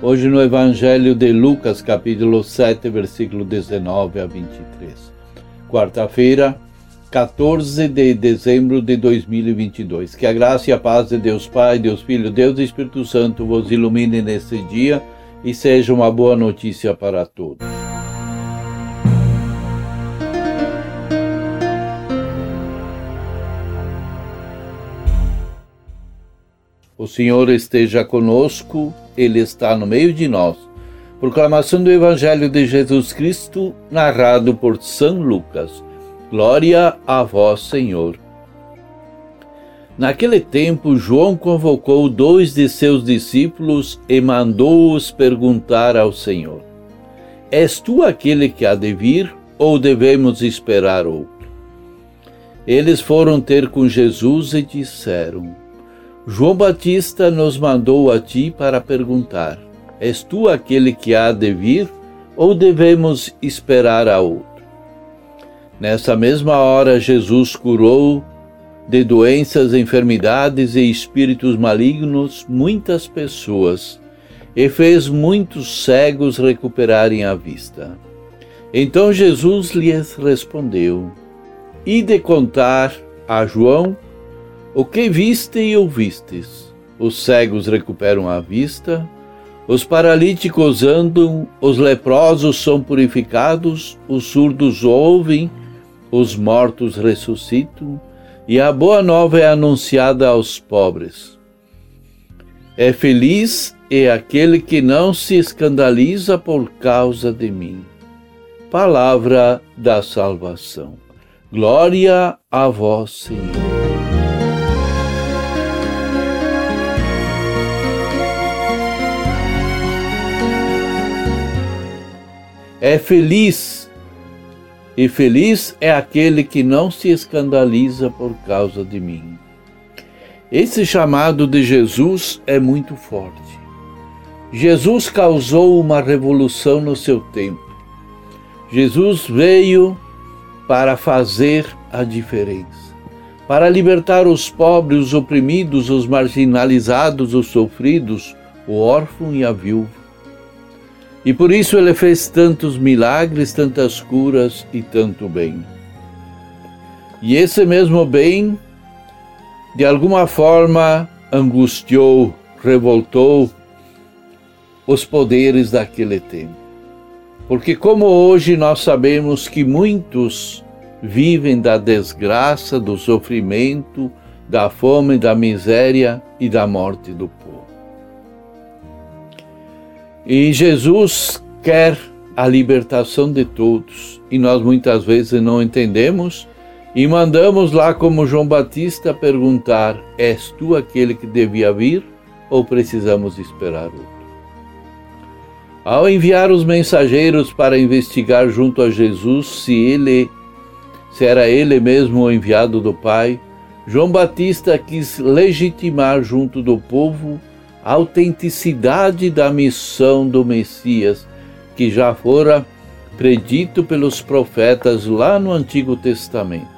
Hoje no Evangelho de Lucas, capítulo 7, versículo 19 a 23. Quarta-feira, 14 de dezembro de 2022. Que a graça e a paz de Deus Pai, Deus Filho, Deus e Espírito Santo vos ilumine nesse dia e seja uma boa notícia para todos. O Senhor esteja conosco, Ele está no meio de nós. Proclamação do Evangelho de Jesus Cristo, narrado por São Lucas. Glória a vós, Senhor. Naquele tempo, João convocou dois de seus discípulos e mandou-os perguntar ao Senhor: És tu aquele que há de vir ou devemos esperar outro? Eles foram ter com Jesus e disseram: João Batista nos mandou a ti para perguntar: És tu aquele que há de vir ou devemos esperar a outro? Nessa mesma hora, Jesus curou de doenças, enfermidades e espíritos malignos muitas pessoas e fez muitos cegos recuperarem a vista. Então Jesus lhes respondeu: E de contar a João o que viste e ouvistes? Os cegos recuperam a vista, os paralíticos andam, os leprosos são purificados, os surdos ouvem, os mortos ressuscitam, e a boa nova é anunciada aos pobres. É feliz é aquele que não se escandaliza por causa de mim. Palavra da salvação. Glória a vós, Senhor. É feliz, e feliz é aquele que não se escandaliza por causa de mim. Esse chamado de Jesus é muito forte. Jesus causou uma revolução no seu tempo. Jesus veio para fazer a diferença, para libertar os pobres, os oprimidos, os marginalizados, os sofridos, o órfão e a viúva. E por isso ele fez tantos milagres, tantas curas e tanto bem. E esse mesmo bem, de alguma forma, angustiou, revoltou os poderes daquele tempo. Porque, como hoje nós sabemos que muitos vivem da desgraça, do sofrimento, da fome, da miséria e da morte do. E Jesus quer a libertação de todos e nós muitas vezes não entendemos e mandamos lá como João Batista perguntar: És tu aquele que devia vir ou precisamos esperar outro? Ao enviar os mensageiros para investigar junto a Jesus se ele se era ele mesmo o enviado do Pai, João Batista quis legitimar junto do povo a autenticidade da missão do Messias, que já fora predito pelos profetas lá no Antigo Testamento.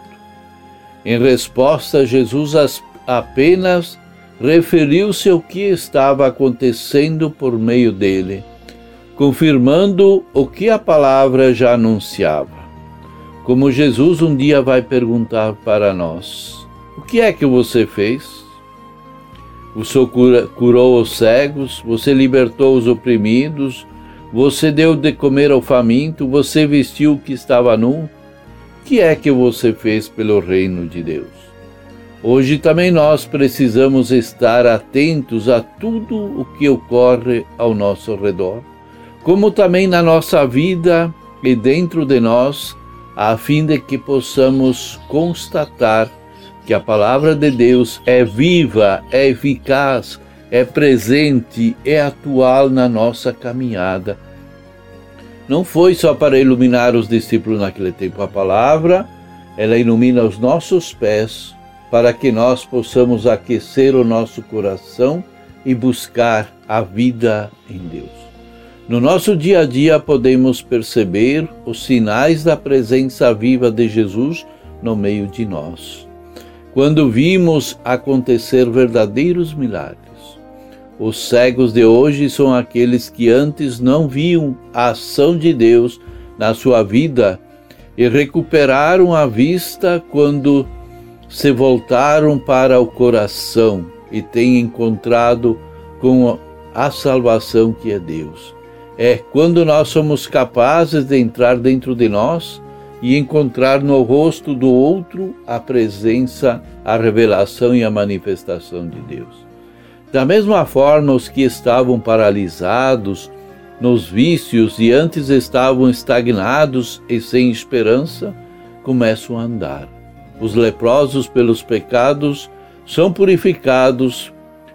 Em resposta, Jesus apenas referiu-se ao que estava acontecendo por meio dele, confirmando o que a palavra já anunciava. Como Jesus um dia vai perguntar para nós: O que é que você fez? O Senhor cura, curou os cegos, você libertou os oprimidos, você deu de comer ao faminto, você vestiu o que estava nu. O que é que você fez pelo reino de Deus? Hoje também nós precisamos estar atentos a tudo o que ocorre ao nosso redor, como também na nossa vida e dentro de nós, a fim de que possamos constatar que a palavra de Deus é viva, é eficaz, é presente, é atual na nossa caminhada. não foi só para iluminar os discípulos naquele tempo a palavra, ela ilumina os nossos pés para que nós possamos aquecer o nosso coração e buscar a vida em Deus. No nosso dia a dia podemos perceber os sinais da presença viva de Jesus no meio de nós. Quando vimos acontecer verdadeiros milagres, os cegos de hoje são aqueles que antes não viam a ação de Deus na sua vida e recuperaram a vista quando se voltaram para o coração e têm encontrado com a salvação que é Deus. É quando nós somos capazes de entrar dentro de nós e encontrar no rosto do outro a presença, a revelação e a manifestação de Deus. Da mesma forma, os que estavam paralisados nos vícios e antes estavam estagnados e sem esperança, começam a andar. Os leprosos pelos pecados são purificados,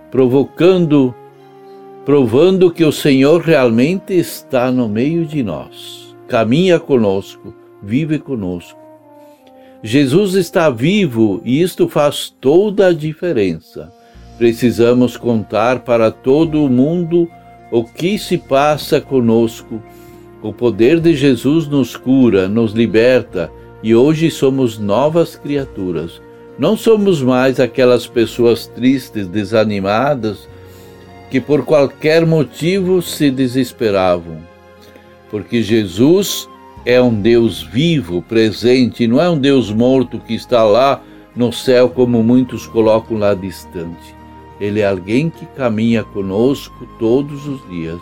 provocando, provando que o Senhor realmente está no meio de nós. Caminha conosco, vive conosco. Jesus está vivo e isto faz toda a diferença. Precisamos contar para todo o mundo o que se passa conosco. O poder de Jesus nos cura, nos liberta e hoje somos novas criaturas. Não somos mais aquelas pessoas tristes, desanimadas, que por qualquer motivo se desesperavam. Porque Jesus é um Deus vivo, presente, não é um Deus morto que está lá no céu como muitos colocam lá distante. Ele é alguém que caminha conosco todos os dias.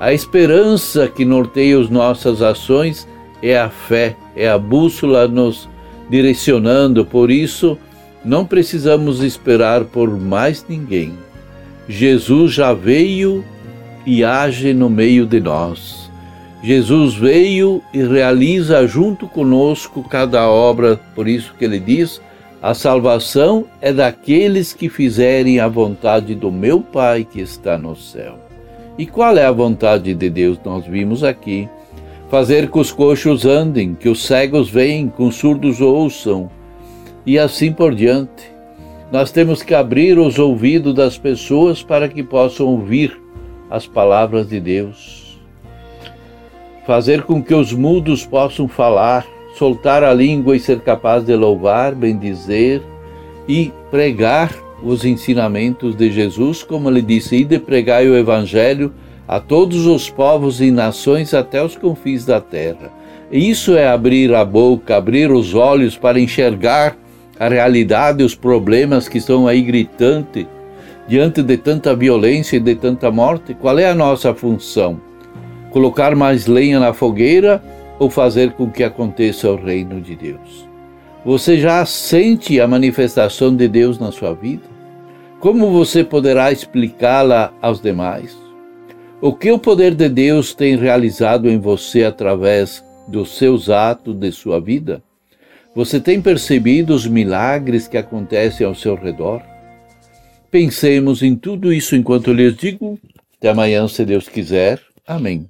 A esperança que norteia as nossas ações é a fé, é a bússola nos direcionando, por isso não precisamos esperar por mais ninguém. Jesus já veio e age no meio de nós. Jesus veio e realiza junto conosco cada obra, por isso que ele diz: a salvação é daqueles que fizerem a vontade do meu Pai que está no céu. E qual é a vontade de Deus? Nós vimos aqui fazer que os coxos andem, que os cegos veem, que os surdos ouçam, e assim por diante. Nós temos que abrir os ouvidos das pessoas para que possam ouvir as palavras de Deus. Fazer com que os mudos possam falar, soltar a língua e ser capaz de louvar, bendizer e pregar os ensinamentos de Jesus, como ele disse, e de pregar o Evangelho a todos os povos e nações até os confins da terra. Isso é abrir a boca, abrir os olhos para enxergar a realidade os problemas que estão aí gritantes diante de tanta violência e de tanta morte. Qual é a nossa função? Colocar mais lenha na fogueira ou fazer com que aconteça o reino de Deus? Você já sente a manifestação de Deus na sua vida? Como você poderá explicá-la aos demais? O que o poder de Deus tem realizado em você através dos seus atos de sua vida? Você tem percebido os milagres que acontecem ao seu redor? Pensemos em tudo isso enquanto lhes digo. Até amanhã, se Deus quiser. Amém.